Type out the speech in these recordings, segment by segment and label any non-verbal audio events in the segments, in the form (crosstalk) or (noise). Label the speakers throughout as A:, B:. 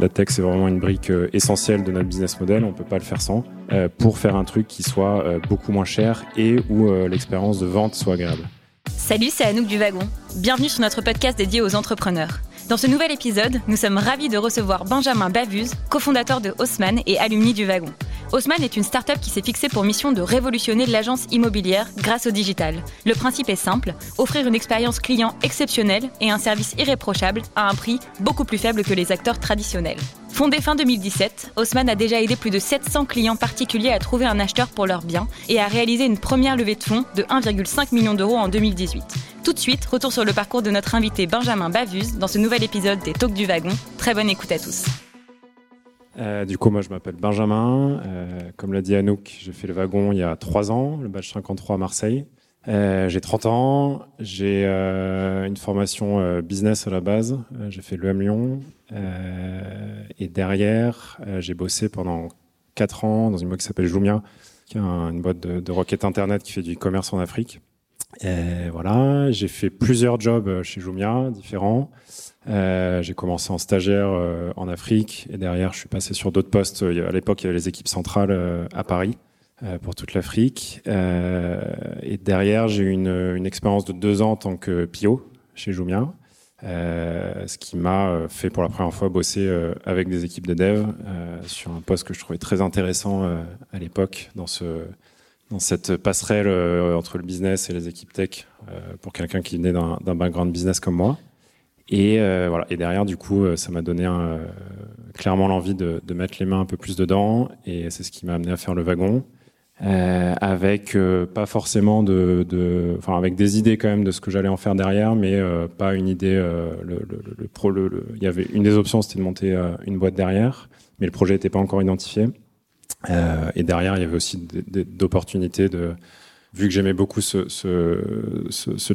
A: La tech, c'est vraiment une brique euh, essentielle de notre business model, on ne peut pas le faire sans, euh, pour faire un truc qui soit euh, beaucoup moins cher et où l'expérience de vente soit agréable.
B: Salut, c'est Anouk du Wagon. Bienvenue sur notre podcast dédié aux entrepreneurs. Dans ce nouvel épisode, nous sommes ravis de recevoir Benjamin Bavuse, cofondateur de Haussmann et alumni du Wagon. Haussmann est une start-up qui s'est fixée pour mission de révolutionner l'agence immobilière grâce au digital. Le principe est simple, offrir une expérience client exceptionnelle et un service irréprochable à un prix beaucoup plus faible que les acteurs traditionnels. Fondé fin 2017, Haussmann a déjà aidé plus de 700 clients particuliers à trouver un acheteur pour leurs biens et a réalisé une première levée de fonds de 1,5 million d'euros en 2018. Tout de suite, retour sur le parcours de notre invité Benjamin Bavuse dans ce nouvel épisode des Talks du Wagon. Très bonne écoute à tous.
A: Euh, du coup, moi, je m'appelle Benjamin. Euh, comme l'a dit Anouk, j'ai fait le wagon il y a trois ans, le badge 53 à Marseille. Euh, j'ai 30 ans, j'ai une formation business à la base. j'ai fait l'EM Lyon. et derrière, j'ai bossé pendant quatre ans dans une boîte qui s'appelle Jumia, qui est une boîte de, de requête internet qui fait du e-commerce en Afrique. Et voilà, j'ai fait plusieurs jobs chez Jumia, différents. Euh, j'ai commencé en stagiaire euh, en Afrique et derrière, je suis passé sur d'autres postes. À l'époque, il y avait les équipes centrales euh, à Paris pour toute l'Afrique. et derrière, j'ai eu une, une, expérience de deux ans en tant que PIO chez Jumia. ce qui m'a fait pour la première fois bosser avec des équipes de dev sur un poste que je trouvais très intéressant à l'époque dans ce dans cette passerelle entre le business et les équipes tech pour quelqu'un qui venait d'un background business comme moi. Et euh, voilà. Et derrière, du coup, euh, ça m'a donné euh, clairement l'envie de, de, mettre les mains un peu plus dedans. Et c'est ce qui m'a amené à faire le wagon. Euh, avec pas forcément de, de, enfin avec des idées quand même de ce que j'allais en faire derrière, mais pas une idée. le, le, le, pro, le, il y avait une des options, c'était de monter une boîte derrière, mais le projet n'était pas encore identifié. et derrière, il y avait aussi d'opportunités de, vu que j'aimais beaucoup ce,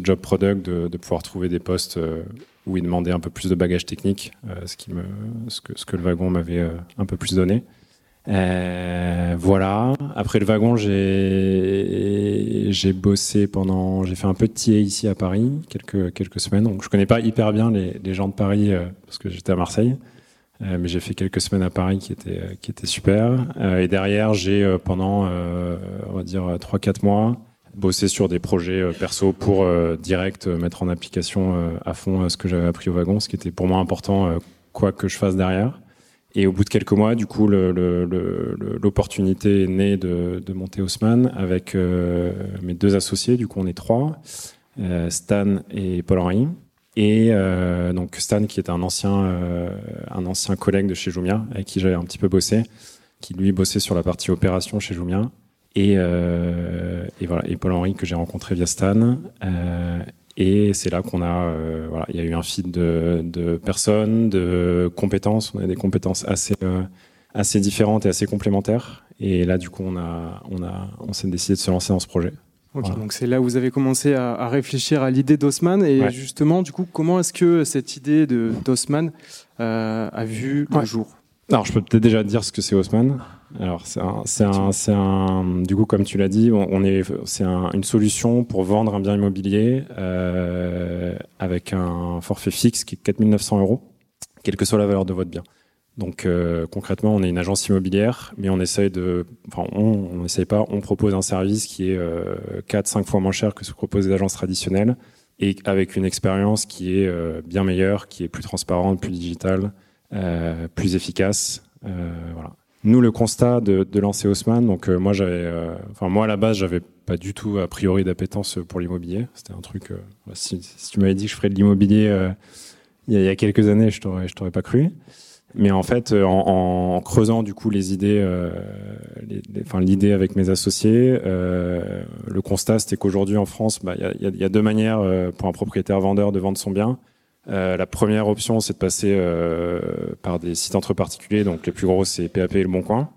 A: job product, de, pouvoir trouver des postes où il demandait un peu plus de bagages techniques, euh, ce, que, le wagon m'avait euh, un peu plus donné. Euh, voilà. Après le wagon, j'ai bossé pendant, j'ai fait un peu de TA ici à Paris, quelques semaines. Donc je connais pas hyper bien les, gens de Paris euh, parce que j'étais à Marseille, euh, mais j'ai fait quelques semaines à Paris qui étaient qui étaient super. et derrière, j'ai pendant on va dire trois quatre mois bosser sur des projets euh, perso pour euh, direct euh, mettre en application à fond ce que j'avais appris au wagon, ce qui était pour moi important, quoi que je fasse derrière. Et au bout de quelques mois, du coup, l'opportunité est née de, de monter Haussmann avec mes deux associés. Du coup, on est trois, Stan et Paul-Henri. Et donc Stan, qui est un ancien, un ancien collègue de chez Jumia, avec qui j'avais un petit peu bossé, qui lui bossait sur la partie opération chez Jumia. Et, euh, et, voilà, et Paul-Henri que j'ai rencontré via Stan. Euh, et c'est là qu'on a, euh, voilà, il y a eu un feed de, de, personnes, de compétences. On a des compétences assez, euh, assez différentes et assez complémentaires. Et là, du coup, on a, on a, on s'est décidé de se lancer dans ce projet.
C: Voilà. donc c'est là où vous avez commencé à, à réfléchir à l'idée d'Osman. Et ouais. justement, du coup, comment est-ce que cette idée de d'Osman euh, a vu le jour?
A: Alors, je peux peut-être déjà dire ce que c'est Haussmann. Alors c'est un, c'est un, c'est un, du coup comme tu l'as dit, on, est, c'est un, une solution pour vendre un bien immobilier euh, avec un forfait fixe qui est 4900 euros, quelle que soit la valeur de votre bien. Donc euh, concrètement, on est une agence immobilière, mais on essaye de, enfin on, on essaye pas, on propose un service qui est euh, 4-5 fois moins cher que ce que proposent les agences traditionnelles et avec une expérience qui est euh, bien meilleure, qui est plus transparente, plus digitale, euh, plus efficace. Voilà. Nous, le constat de, lancer Haussmann, donc moi, j'avais, enfin moi à la base, j'avais pas du tout a priori d'appétence pour l'immobilier. C'était un truc. Si, tu m'avais dit que je ferais de l'immobilier il, y, y, a quelques années, je t'aurais, je t'aurais pas cru. Mais en fait, en, en creusant du coup les idées, les, enfin l'idée avec mes associés, le constat c'était qu'aujourd'hui en France, bah, il y, a, y, a, deux manières pour un propriétaire vendeur de vendre son bien. Euh, la première option, c'est de passer euh, par des sites entre particuliers. Donc les plus gros, c'est PAP et Le Bon Coin.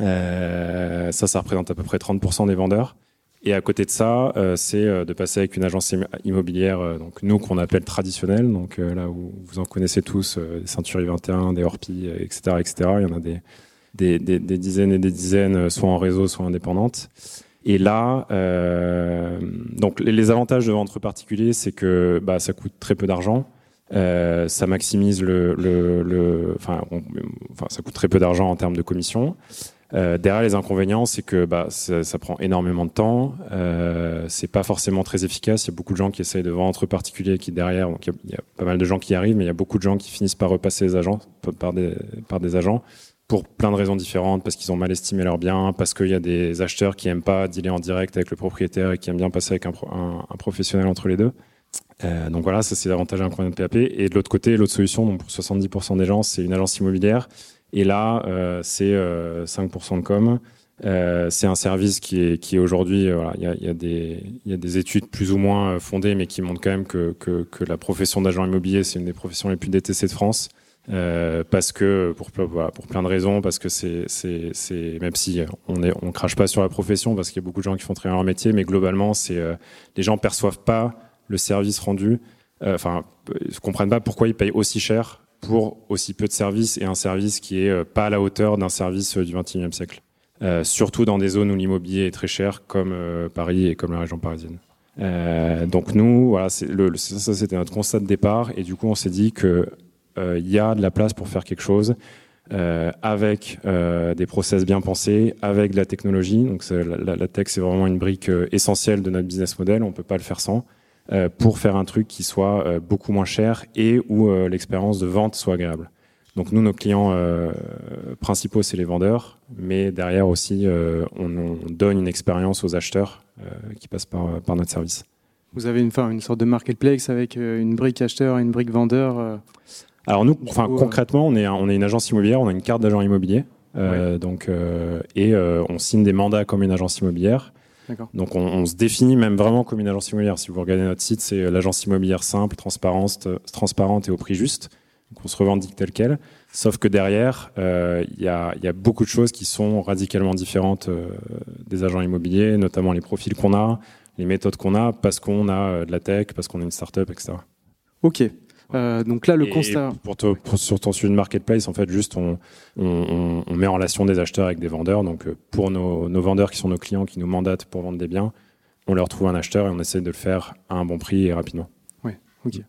A: Euh, ça, ça représente à peu près 30% des vendeurs. Et à côté de ça, euh, c'est euh, de passer avec une agence immobilière, euh, donc nous qu'on appelle traditionnelle, donc là où vous en connaissez tous, des Ceintures 21, des Orpi, etc., etc. Il y en a des, dizaines et des dizaines, soit en réseau, soit indépendantes. Et là, donc les, avantages de vendre particulier, c'est que bah, ça coûte très peu d'argent. ça maximise le, ça coûte très peu d'argent en termes de commission. Euh, derrière les inconvénients, c'est que bah, ça, prend énormément de temps. Euh, c'est pas forcément très efficace. Il y a beaucoup de gens qui essayent de vendre entre particuliers, qui derrière, donc il y, a pas mal de gens qui arrivent, mais il y a beaucoup de gens qui finissent par repasser les agents par des agents pour plein de raisons différentes, parce qu'ils ont mal estimé leurs biens, parce qu'il y a des acheteurs qui aiment pas dealer en direct avec le propriétaire et qui aiment bien passer avec un, professionnel entre les deux. Euh, donc voilà, ça c'est l'avantage d'un de PAP. Et de l'autre côté, l'autre solution, donc pour 70% des gens, c'est une agence immobilière et là, euh, c'est 5% euh, de com. Euh, c'est un service qui est, aujourd'hui, il y a, des, études plus ou moins fondées, mais qui montrent quand même que, la profession d'agent immobilier, c'est une des professions les plus détestées de France. Euh, parce que pour, plein de raisons, parce que c'est, même si on est, on crache pas sur la profession, parce qu'il y a beaucoup de gens qui font très bien leur métier, mais globalement, c'est les gens perçoivent pas le service rendu, enfin, ils comprennent pas pourquoi ils payent aussi cher pour aussi peu de services et un service qui est euh, pas à la hauteur d'un service euh, du XXIe siècle. Euh, surtout dans des zones où l'immobilier est très cher, comme Paris et comme la région parisienne. Donc nous, voilà, ça c'était notre constat de départ, et du coup on s'est dit que il y a de la place pour faire quelque chose avec des process bien pensés, avec de la technologie. Donc la, la, tech c'est vraiment une brique essentielle de notre business model, on peut pas le faire sans. Euh, pour faire un truc qui soit euh, beaucoup moins cher et où euh, l'expérience de vente soit agréable. Donc nous, nos clients principaux, c'est les vendeurs, mais derrière aussi, on, donne une expérience aux acheteurs qui passent par, par notre service.
C: Vous avez une, une sorte de marketplace avec une brique acheteur et une brique vendeur
A: Alors nous, enfin, concrètement, on est, on est une agence immobilière, on a une carte d'agent immobilier. donc, et on signe des mandats comme une agence immobilière. Donc on, se définit même vraiment comme une agence immobilière. Si vous regardez notre site, c'est euh, l'agence immobilière simple, transparente, euh, transparente et au prix juste. Donc on se revendique tel quel. Sauf que derrière, euh, il y, a, y, a, beaucoup de choses qui sont radicalement différentes des agents immobiliers, notamment les profils qu'on a, les méthodes qu'on a, parce qu'on a de la tech, parce qu'on est une start-up, etc.
C: Ok. Euh, donc là, le constat.
A: Pour, sur ton sujet de marketplace, en fait, juste on, on, on, met en relation des acheteurs avec des vendeurs. Donc euh, pour nos, nos, vendeurs qui sont nos clients, qui nous mandatent pour vendre des biens, on leur trouve un acheteur et on essaie de le faire à un bon prix et rapidement.
C: Oui, ok.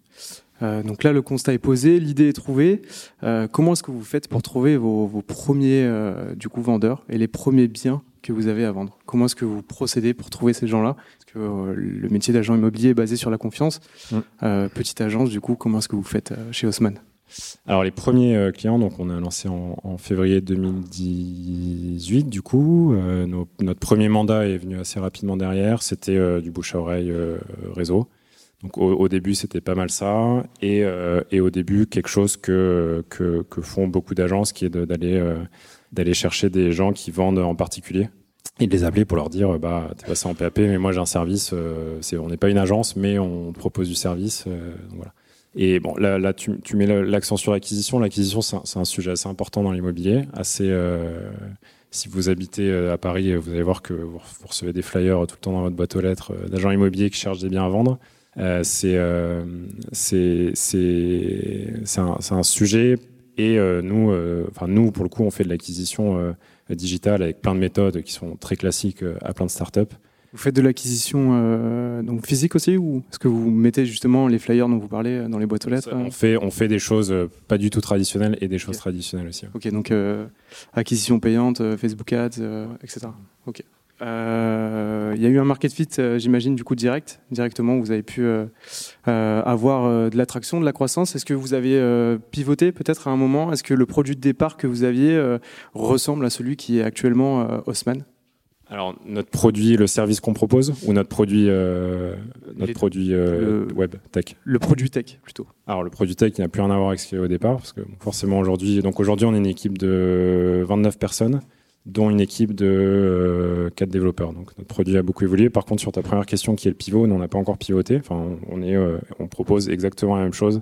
C: Euh, donc là, le constat est posé, l'idée est trouvée. Euh, comment est-ce que vous faites pour trouver vos, vos premiers du coup vendeurs et les premiers biens que vous avez à vendre? Comment est-ce que vous procédez pour trouver ces gens-là? Que euh, le métier d'agent immobilier est basé sur la confiance. Mm. petite agence, du coup, comment est-ce que vous faites chez Haussmann?
A: Alors les premiers clients, donc on a lancé en, en février 2018 du coup. notre premier mandat est venu assez rapidement derrière. C'était du bouche à oreille réseau. Donc au, au début c'était pas mal ça et, euh, et, au début quelque chose que, que, que font beaucoup d'agences qui est d'aller euh, d'aller chercher des gens qui vendent en particulier et de les appeler pour leur dire bah t'es passé en PAP mais moi j'ai un service euh, on n'est pas une agence mais on propose du service euh. Et bon là, tu, mets l'accent sur l'acquisition l'acquisition c'est un, sujet assez important dans l'immobilier assez si vous habitez à Paris, vous allez voir que vous recevez des flyers tout le temps dans votre boîte aux lettres d'agents immobiliers qui cherchent des biens à vendre. Euh, euh, c'est un, un, sujet et euh, nous, enfin nous pour le coup, on fait de l'acquisition digitale avec plein de méthodes qui sont très classiques à plein de startups.
C: Vous faites de l'acquisition euh, donc physique aussi ou est-ce que vous mettez justement les flyers dont vous parlez dans les boîtes aux lettres
A: On fait on fait des choses pas du tout traditionnelles et des choses traditionnelles aussi.
C: Ok donc euh, acquisition payante, Facebook Ads, etc. Ok. Euh, il y a eu un market fit, euh, j'imagine, du coup direct, directement. Vous avez pu euh, avoir de l'attraction, de la croissance. Est-ce que vous avez pivoté peut-être à un moment? Est-ce que le produit de départ que vous aviez ressemble à celui qui est actuellement Haussmann?
A: Alors notre produit, le service qu'on propose ou notre produit, notre produit web tech?
C: Le produit tech plutôt.
A: Alors le produit tech, il n'a plus rien à voir avec ce qu'il y avait au départ parce que forcément aujourd'hui, donc aujourd'hui on est une équipe de 29 personnes dont une équipe de euh, quatre développeurs. Donc notre produit a beaucoup évolué. Par contre, sur ta première question, qui est le pivot, nous, on n'a pas encore pivoté. Enfin, on, est, euh, on propose exactement la même chose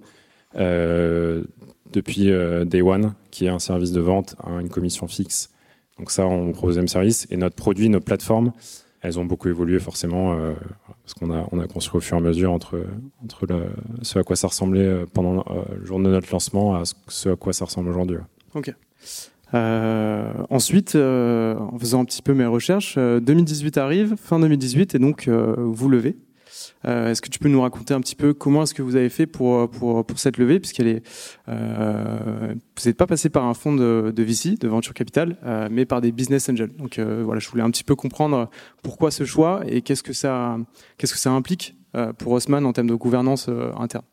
A: euh, depuis Day One, qui est un service de vente à une commission fixe. Donc ça, on propose le même service. Et notre produit, nos plateformes, elles ont beaucoup évolué forcément parce qu'on a, on a construit au fur et à mesure entre, entre ce à quoi ça ressemblait pendant le jour de notre lancement à ce à quoi ça ressemble aujourd'hui.
C: Ok. Euh, ensuite, euh, en faisant un petit peu mes recherches, 2018 euh, arrive, fin 2018, et donc vous levez. est-ce que tu peux nous raconter un petit peu comment est-ce que vous avez fait pour, pour, pour cette levée, puisqu'elle est, vous n'êtes pas passé par un fonds de, de VC, de venture capital, mais par des business angels. Donc voilà, je voulais un petit peu comprendre pourquoi ce choix et qu'est-ce que ça, qu'est-ce que ça implique pour Haussmann en termes de gouvernance interne.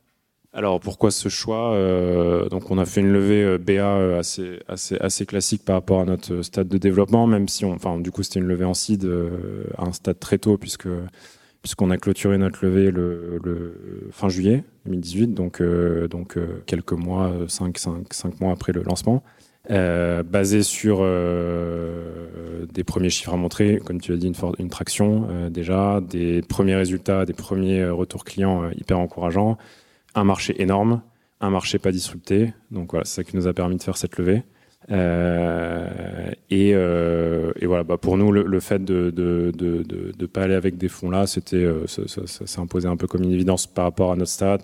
A: Alors pourquoi ce choix euh, Donc on a fait une levée euh, BA euh, assez, assez, assez classique par rapport à notre stade de développement, même si on, enfin du coup c'était une levée en seed à un stade très tôt puisque puisqu'on a clôturé notre levée le, le fin juillet 2018, donc donc quelques mois, 5, 5, 5 mois après le lancement. Euh, basé sur euh, des premiers chiffres à montrer, comme tu as dit, une, une traction euh, déjà, des premiers résultats, des premiers retours clients hyper encourageants, un marché énorme, un marché pas disrupté. Donc voilà, c'est ça qui nous a permis de faire cette levée. Euh, et, euh, et, voilà, bah pour nous, le, fait de de, pas aller avec des fonds là, c'était, euh, ça, ça, s'est imposé un peu comme une évidence par rapport à notre stade,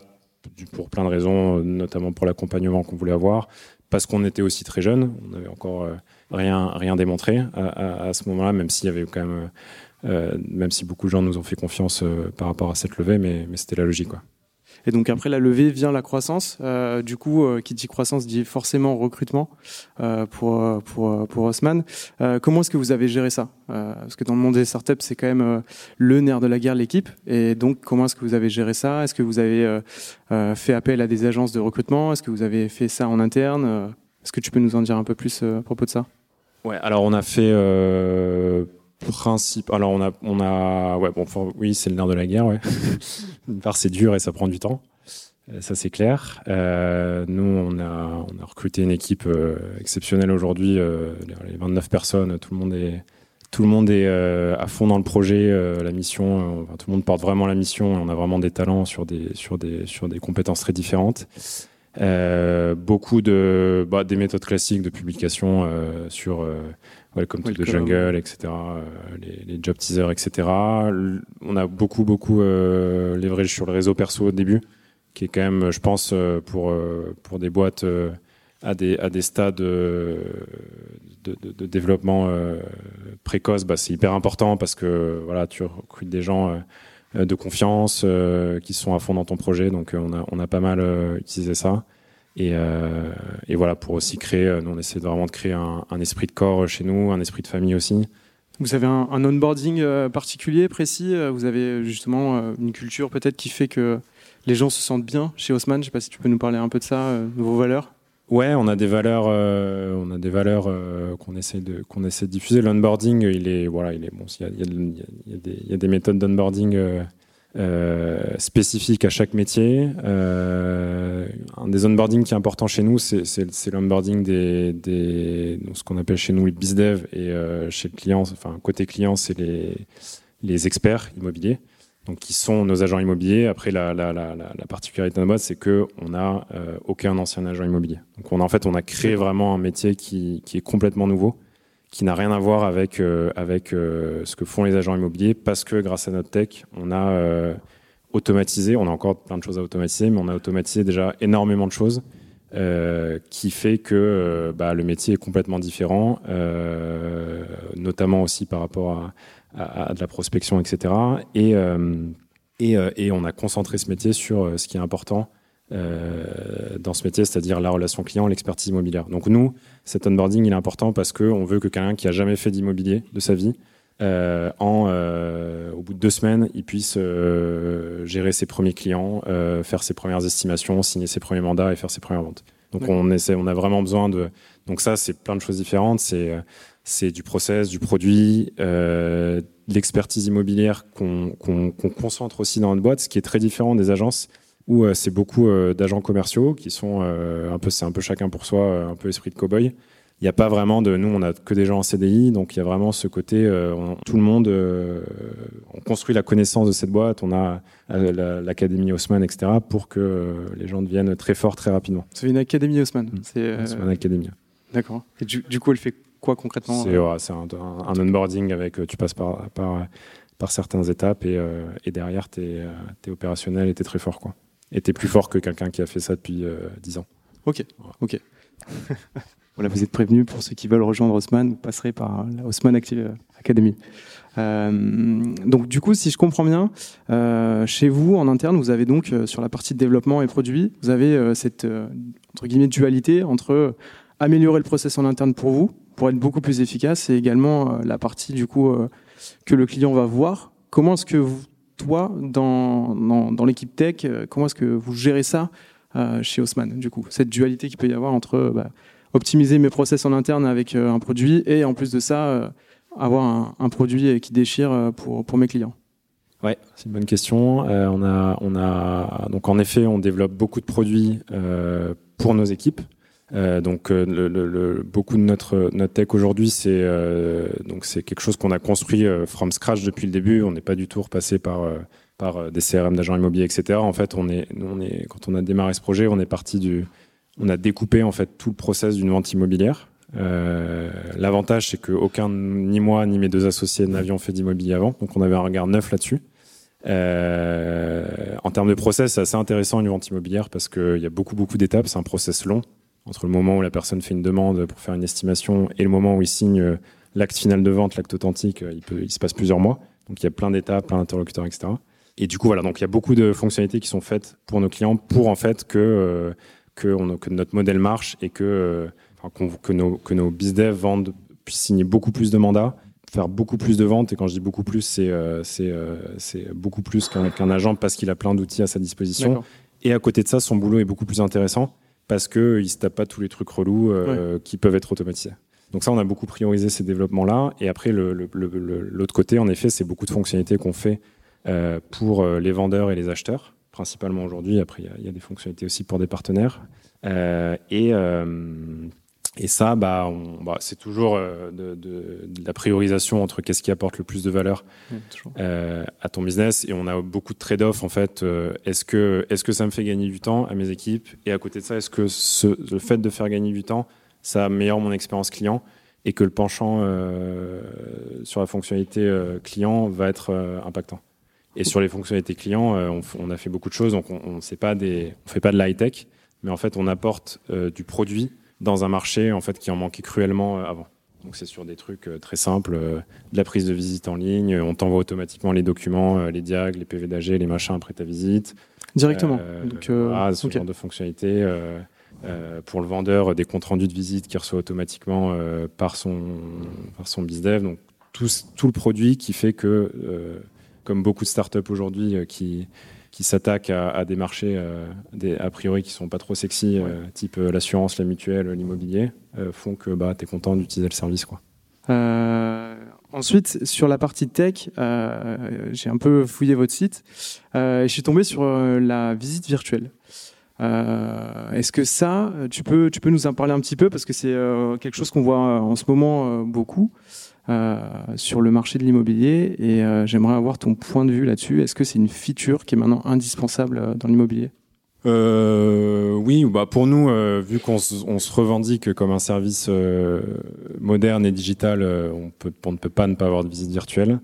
A: pour plein de raisons, notamment pour l'accompagnement qu'on voulait avoir, parce qu'on était aussi très jeunes, on n'avait encore rien démontré à, ce moment-là, même si beaucoup de gens nous ont fait confiance par rapport à cette levée, mais, mais c'était la logique, quoi.
C: Et donc après la levée vient la croissance. Euh, du coup, euh, qui dit croissance dit forcément recrutement euh, pour pour pour Haussmann. Comment est-ce que vous avez géré ça Parce que dans le monde des startups, c'est quand même le nerf de la guerre, l'équipe. Et donc, comment est-ce que vous avez géré ça? Est-ce que vous avez fait appel à des agences de recrutement? Est-ce que vous avez fait ça en interne? Est-ce que tu peux nous en dire un peu plus à propos de ça?
A: Ouais, alors on a fait principe. Alors on a, on a, ouais, bon, oui, c'est le nerf de la guerre, ouais. (laughs) D'une part, c'est dur et ça prend du temps. Euh, ça c'est clair. Euh, nous, on a, on a recruté une équipe euh, exceptionnelle aujourd'hui. Euh, les 29 personnes, tout le monde est, tout le monde est à fond dans le projet, la mission. Enfin, tout le monde porte vraiment la mission. on a vraiment des talents sur des, sur des, sur des compétences très différentes. beaucoup de, bah, des méthodes classiques de publication sur Welcome to the Jungle, etc. Euh, les, les, job teasers, etc. On a beaucoup, beaucoup euh, leverage sur le réseau perso au début, qui est quand même, je pense, euh, pour, euh, pour des boîtes euh, à, des, à des stades de, de, de développement précoce, bah, c'est hyper important parce que voilà, tu recrutes des gens de confiance qui sont à fond dans ton projet. Donc on a, on a pas mal utilisé ça. Et, euh, et, voilà, pour aussi créer, euh, nous on essaie vraiment de créer un, un, esprit de corps chez nous, un esprit de famille aussi.
C: Vous avez un, un onboarding euh, particulier, précis Vous avez justement une culture peut-être qui fait que les gens se sentent bien chez Haussmann? Je ne sais pas si tu peux nous parler un peu de ça, de vos valeurs
A: Ouais, on a des valeurs, euh, on a des valeurs euh, qu'on essaie de qu'on essaie de diffuser. L'onboarding, il est voilà, il est bon. Il y a, il y a, il y a, des, il y a des méthodes d'onboarding euh, euh, spécifique à chaque métier. Euh, un des onboarding qui est important chez nous, c'est l'onboarding des, des ce qu'on appelle chez nous les bizdev et euh, chez le client, enfin côté client, c'est les, les experts immobiliers, donc qui sont nos agents immobiliers. Après, la, la, la, la particularité de notre c'est que on a euh, aucun ancien agent immobilier. Donc on a, en fait, on a créé vraiment un métier qui, qui est complètement nouveau qui n'a rien à voir avec, euh, avec euh, ce que font les agents immobiliers, parce que grâce à notre tech, on a euh, automatisé, on a encore plein de choses à automatiser, mais on a automatisé déjà énormément de choses, qui fait que bah, le métier est complètement différent, notamment aussi par rapport à, à, à, de la prospection, etc. Et, et, et on a concentré ce métier sur ce qui est important euh, dans ce métier, c'est-à-dire la relation client, l'expertise immobilière. Donc nous, cet onboarding, il est important parce qu'on veut que quelqu'un qui a jamais fait d'immobilier de sa vie, euh, en, euh, au bout de deux semaines, il puisse gérer ses premiers clients, faire ses premières estimations, signer ses premiers mandats et faire ses premières ventes. Donc on essaie, on a vraiment besoin de. Donc ça, c'est plein de choses différentes. C'est c'est du process, du produit, euh, l'expertise immobilière qu'on qu'on qu'on concentre aussi dans notre boîte, ce qui est très différent des agences où euh, c'est beaucoup euh, d'agents commerciaux qui sont euh, un peu, c'est un peu chacun pour soi, un peu esprit de cow-boy. Il n'y a pas vraiment de, nous on a que des gens en CDI, donc il y a vraiment ce côté, on, tout le monde, on construit la connaissance de cette boîte, on a l'académie Haussmann, etc., pour que les gens deviennent très forts très rapidement.
C: C'est une académie Haussmann.
A: Mmh. C'est Haussmann Academy.
C: D'accord. Et du, du, coup, elle fait quoi concrètement
A: C'est ouais, un, un, un, onboarding avec, tu passes par, par, par certaines étapes et, et derrière, tu es, es, opérationnel et tu es très fort. Quoi était plus fort que quelqu'un qui a fait ça depuis euh, 10 ans.
C: Ok, voilà. ok. (laughs) Voilà, vous êtes prévenus pour ceux qui veulent rejoindre Haussmann, vous passerez par la Haussmann Active Academy. Euh, donc du coup, si je comprends bien, euh, chez vous en interne, vous avez donc euh, sur la partie de développement et produit, vous avez cette entre guillemets dualité entre améliorer le process en interne pour vous, pour être beaucoup plus efficace, et également la partie du coup que le client va voir. Comment est-ce que vous, toi, dans, dans, l'équipe tech, comment est-ce que vous gérez ça chez Haussmann, du coup, cette dualité qu'il peut y avoir entre bah, optimiser mes process en interne avec euh, un produit et en plus de ça, euh, avoir un, produit qui déchire euh, pour, pour mes clients?
A: Ouais, c'est une bonne question. on a, on a, donc en effet, on développe beaucoup de produits pour nos équipes. Donc le, beaucoup de notre tech aujourd'hui, c'est donc c'est quelque chose qu'on a construit from scratch depuis le début. On n'est pas du tout repassé par par des CRM d'agents immobiliers, etc. En fait, on est, quand on a démarré ce projet, on est parti du on a découpé en fait tout le process d'une vente immobilière. Euh, L'avantage, c'est qu'aucun, ni moi, ni mes deux associés n'avions fait d'immobilier avant, donc on avait un regard neuf là-dessus. Euh, en termes de process, c'est assez intéressant une vente immobilière parce qu'il y a beaucoup, beaucoup d'étapes. C'est un process long entre le moment où la personne fait une demande pour faire une estimation et le moment où il signe euh, l'acte final de vente, l'acte authentique. Il, peut, il se passe plusieurs mois. Donc il y a plein d'étapes, plein d'interlocuteurs, etc. Et du coup, voilà, donc il y a beaucoup de fonctionnalités qui sont faites pour nos clients pour en fait que euh, que, notre modèle marche et que, euh, que, nos, que nos bizdev vendent, puissent signer beaucoup plus de mandats, faire beaucoup plus de ventes. Et quand je dis beaucoup plus, c'est euh, euh, c'est beaucoup plus qu'un agent parce qu'il a plein d'outils à sa disposition. Et à côté de ça, son boulot est beaucoup plus intéressant parce qu'il ne se tape pas tous les trucs relous qui peuvent être automatisés. Donc ça, on a beaucoup priorisé ces développements-là. Et après, l'autre côté, en effet, c'est beaucoup de fonctionnalités qu'on fait pour les vendeurs et les acheteurs principalement aujourd'hui. Après, il y, a des fonctionnalités aussi pour des partenaires. Euh, et, euh, et ça, bah, bah c'est toujours euh, de, la priorisation entre qu'est-ce qui apporte le plus de valeur à ton business. Et on a beaucoup de trade-off en fait. est-ce que, est-ce que ça me fait gagner du temps à mes équipes? Et à côté de ça, est-ce que ce, le fait de faire gagner du temps, ça améliore mon expérience client? Et que le penchant sur la fonctionnalité client va être impactant et sur les fonctionnalités clients, euh, on, a fait beaucoup de choses. Donc, on ne fait pas de la high-tech, mais en fait, on apporte euh, du produit dans un marché en fait qui en manquait cruellement euh, avant. Donc, c'est sur des trucs très simples, de la prise de visite en ligne. On t'envoie automatiquement les documents, les diag, les PV d'AG, les machins après ta visite.
C: Directement.
A: Donc, ce genre de fonctionnalité. pour le vendeur, des comptes rendus de visite qui reçoit automatiquement par son par son bizdev. Donc tout, tout le produit qui fait que comme beaucoup de startups aujourd'hui euh, qui, qui s'attaquent à, des marchés euh, des, a priori qui sont pas trop sexy, euh, type l'assurance, la mutuelle, l'immobilier, font que bah, tu es content d'utiliser le service. Quoi.
C: ensuite, sur la partie tech, j'ai un peu fouillé votre site et je suis tombé sur la visite virtuelle. Est-ce que ça, tu peux, tu peux nous en parler un petit peu? Parce que c'est quelque chose qu'on voit en ce moment beaucoup. Euh, sur le marché de l'immobilier et euh, j'aimerais avoir ton point de vue là-dessus. Est-ce que c'est une feature qui est maintenant indispensable euh, dans l'immobilier?
A: Oui, bah pour nous, vu qu'on on se revendique comme un service moderne et digital, on, on ne peut pas ne pas avoir de visite virtuelle.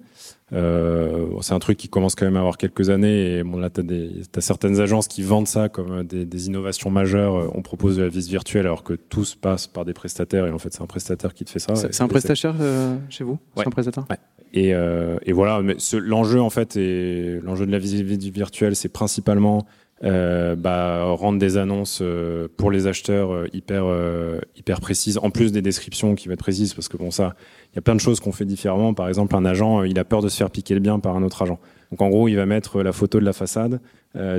A: Euh, c'est un truc qui commence quand même à avoir quelques années. Et bon, là, tu as, certaines agences qui vendent ça comme des, des, innovations majeures. On propose de la visite virtuelle alors que tout se passe par des prestataires. Et en fait, c'est un prestataire qui te fait ça.
C: C'est un prestataire euh, chez vous?
A: C'est
C: un prestataire?
A: Ouais. et, euh, et, voilà, mais l'enjeu en fait, et l'enjeu de la visite virtuelle, c'est principalement euh, bah, rendre des annonces euh, pour les acheteurs euh, hyper hyper précises, en plus des descriptions qui vont être précises, parce que bon ça, il y a plein de choses qu'on fait différemment. Par exemple, un agent, il a peur de se faire piquer le bien par un autre agent. Donc en gros, il va mettre la photo de la façade,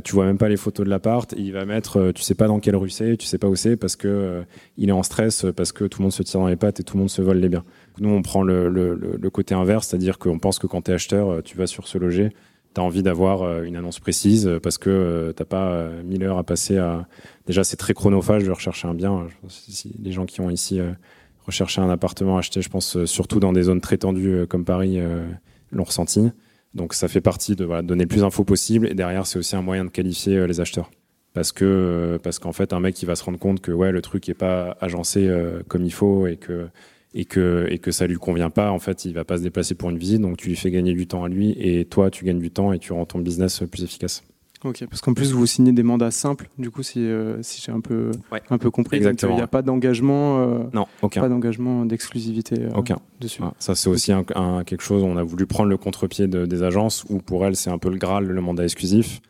A: tu vois même pas les photos de l'appart, il va mettre, tu sais pas dans quelle rue c'est, tu sais pas où c'est, parce que il est en stress, parce que tout le monde se tire dans les pattes et tout le monde se vole les biens. Nous, on prend le, le, le côté inverse, c'est-à-dire qu'on pense que quand tu es acheteur, tu vas sur ce loger tu as envie d'avoir euh, une annonce précise euh, parce que euh, t'as pas mille heures à passer à. Déjà, c'est très chronophage de rechercher un bien. Si les gens qui ont ici recherché un appartement acheté, je pense surtout dans des zones très tendues comme Paris, l'ont ressenti. Donc, ça fait partie de donner le plus d'infos possible. Et derrière, c'est aussi un moyen de qualifier les acheteurs parce parce qu'en fait un mec il va se rendre compte que ouais le truc est pas agencé comme il faut et que et que, et que ça lui convient pas, en fait, il va pas se déplacer pour une visite, donc tu lui fais gagner du temps à lui, et toi, tu gagnes du temps et tu rends ton business plus efficace.
C: Ok, parce qu'en plus vous signez des mandats simples, du coup si, euh, si j'ai un peu
A: Ouais.
C: un peu compris,
A: Exactement,
C: il n'y a
A: ouais.
C: pas d'engagement, euh,
A: Non, aucun.
C: pas d'engagement d'exclusivité euh,
A: Aucun.
C: dessus.
A: Ouais, ça, c'est aussi un, un- quelque chose, on a voulu prendre le contre-pied de- des agences, où pour elles, c'est un peu le Graal, le mandat exclusif.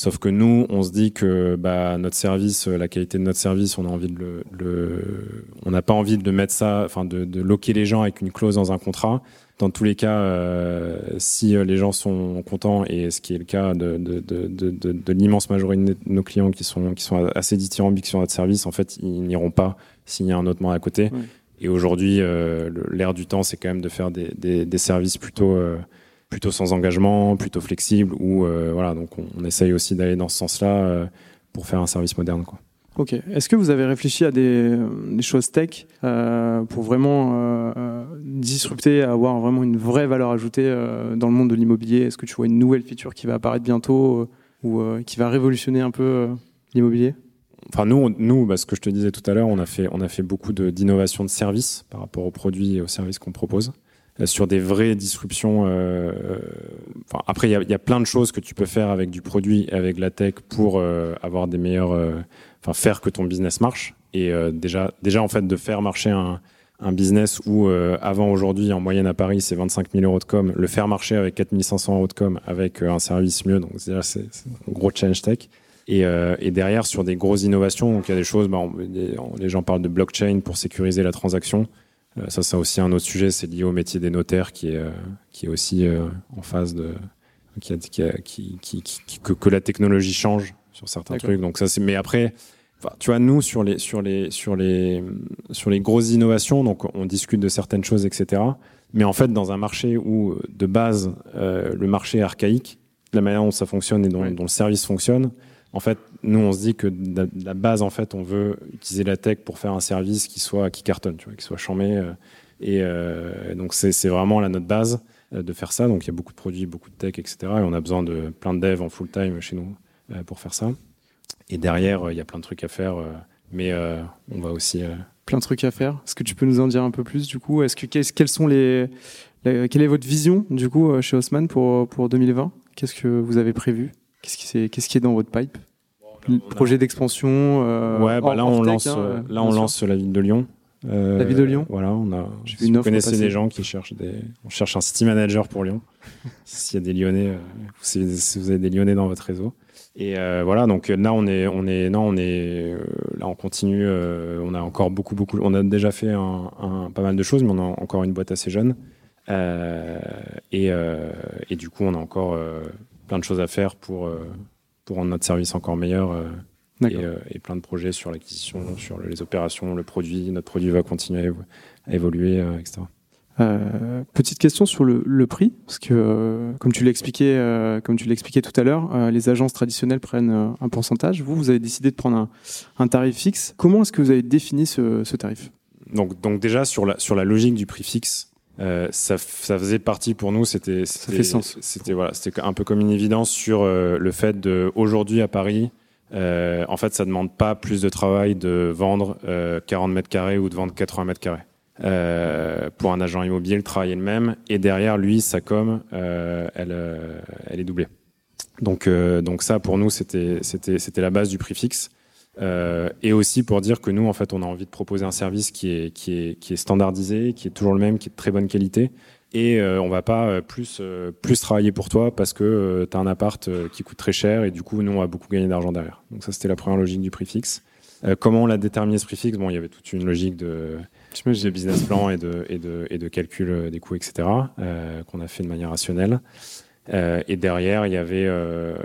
A: Sauf que nous, on se dit que bah, notre service, euh, la qualité de notre service, on a envie de le, le- on n'a pas envie de mettre ça, enfin de, de loquer les gens avec une clause dans un contrat. Dans tous les cas, euh, si euh, les gens sont contents, et ce qui est le cas de, l'immense majorité de nos clients qui sont, qui sont assez dithyrambiques sur notre service, en fait, ils n'iront pas s'il y a un autre mandat à côté. Et aujourd'hui, euh, l'ère du temps, c'est quand même de faire des, des, des services plutôt, euh, plutôt sans engagement, plutôt flexibles, où euh, voilà, donc on, on essaye aussi d'aller dans ce sens-là euh, pour faire un service moderne. Quoi.
C: Ok. Est-ce que vous avez réfléchi à des, des choses tech euh, pour vraiment euh, disrupter, avoir vraiment une vraie valeur ajoutée euh, dans le monde de l'immobilier? Est-ce que tu vois une nouvelle feature qui va apparaître bientôt ou qui va révolutionner un peu l'immobilier?
A: Enfin, nous, on- nous bah, ce que je te disais tout à l'heure, on a fait, on a fait beaucoup de- d'innovation de, services par rapport aux produits et aux services qu'on propose. Euh, sur des vraies disruptions. euh, euh, enfin, après, il y a, plein de choses que tu peux faire avec du produit avec la tech pour euh, avoir des meilleurs, enfin faire que ton business marche. Et déjà, déjà en fait, de faire marcher un, un business où avant aujourd'hui en moyenne à Paris c'est 25 000 euros de com, le faire marcher avec 4 500 euros de com avec un service mieux, donc c'est un gros change tech. Et, euh, et derrière sur des grosses innovations, donc il y a des choses, bah, les gens parlent de blockchain pour sécuriser la transaction. Euh, ça, c'est aussi un autre sujet, c'est lié au métier des notaires qui est, euh, qui est aussi euh, en phase de. Qui a- qui a- qui- qui- qui- que, que la technologie change sur certains trucs. Donc, ça, c'est. Mais après, tu vois, nous, sur les, sur, les, sur, les, sur les grosses innovations, donc on discute de certaines choses, etc. Mais en fait, dans un marché où, de base, euh, le marché est archaïque, la manière dont ça fonctionne et dont,
C: Ouais.
A: dont le service fonctionne, en fait, nous, on se dit que la, la base, en fait, on veut utiliser la tech pour faire un service qui soit qui cartonne, tu vois, qui soit chambé. euh, et euh, donc, c'est vraiment là notre base euh, de faire ça. Donc, il y a beaucoup de produits, beaucoup de tech, etc. Et on a besoin de plein de devs en full time chez nous pour faire ça. Et derrière, il y a plein de trucs à faire, mais on va aussi.
C: plein de trucs à faire. Est-ce que tu peux nous en dire un peu plus du coup? Est-ce que quelles sont les, quelle est votre vision du coup chez Haussmann pour pour 2020 Qu'est-ce que vous avez prévu? Qu'est-ce qui c'est qu'est-ce qui est dans votre pipe? Le Projet d'expansion euh,
A: ouais, bah là on lance,
C: hein,
A: euh, là on lance la ville de Lyon. Euh,
C: La ville de Lyon?
A: Voilà, on a. Si
C: une
A: vous
C: offre
A: connaissez des gens qui cherchent des, on cherche un city manager pour Lyon. (laughs) S'il y a des Lyonnais, euh, si, si vous avez des Lyonnais dans votre réseau. Et euh, voilà, donc euh, là on est, on est, non, on est, euh, là on continue. euh, on a encore beaucoup, beaucoup. On a déjà fait un, un- pas mal de choses, mais on a encore une boîte assez jeune. Euh, et, euh, et du coup, on a encore euh, plein de choses à faire pour euh, pour rendre notre service encore meilleur. euh, et, euh, et plein de projets sur l'acquisition, sur les opérations, le produit. Notre produit va continuer à, évo- à évoluer, etc.
C: Euh, petite question sur le, le prix, parce que euh, comme tu l'expliquais, euh, comme tu l'expliquais tout à l'heure, les agences traditionnelles prennent un pourcentage. Vous, vous avez décidé de prendre un, un tarif fixe. Comment est-ce que vous avez défini ce, ce tarif?
A: Donc, donc déjà sur la sur la logique du prix fixe, euh, ça, ça faisait partie pour nous. C'était c'était-
C: fait sens.
A: C'était voilà, c'était un peu comme une évidence sur euh, le fait de aujourd'hui à Paris. euh, en fait, ça demande pas plus de travail de vendre euh, 40 mètres carrés ou de vendre 80 mètres carrés. Euh, pour un agent immobilier, le travail est le même, et derrière lui, sa com, euh, elle, euh, elle est doublée. Donc, euh, donc ça, pour nous, c'était c'était c'était la base du prix fixe. Euh, et aussi pour dire que nous, en fait, on a envie de proposer un service qui est, qui est, qui est standardisé, qui est toujours le même, qui est de très bonne qualité. Et euh, on va pas euh, plus, euh, plus travailler pour toi parce que tu as un appart qui coûte très cher et du coup, nous, on va beaucoup gagner d'argent derrière. Donc ça, c'était la première logique du prix fixe. Comment on l'a déterminé ce prix fixe Bon, il y avait toute une logique de, de business plan et de, et de, et de calcul des coûts, etc., qu'on a fait de manière rationnelle. Et derrière, il y avait,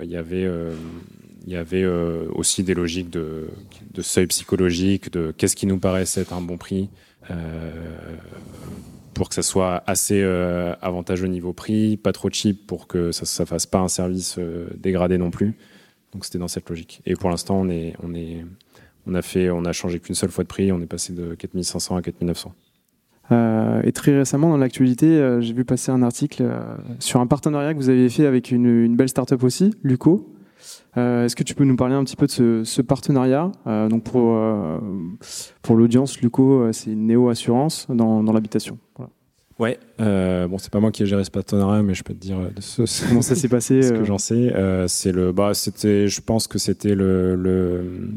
A: il y avait, il y avait euh, aussi des logiques de, seuil psychologique, de qu'est-ce qui nous paraissait être un bon prix, euh, pour que ça soit assez euh, avantageux niveau prix, pas trop cheap pour que ça ne fasse pas un service euh, dégradé non plus. Donc c'était dans cette logique. Et pour l'instant, on est, on est, on on a changé qu'une seule fois de prix. On est passé de 4500 à 4900.
C: Euh, et très récemment, dans l'actualité, j'ai vu passer un article sur un partenariat que vous avez fait avec une, une belle start-up aussi, Luco. Euh, Est-ce que tu peux nous parler un petit peu de ce, ce partenariat? Euh, Donc pour, euh, pour l'audience, Luco, c'est une néo-assurance dans, dans l'habitation. Voilà.
A: Ouais, bon, c'est pas moi qui ai géré ce partenariat, mais je peux te dire de ce, ce-
C: Comment ça s'est passé (laughs)
A: ce que j'en sais. C'est le, bah, c'était, je pense que c'était le, le,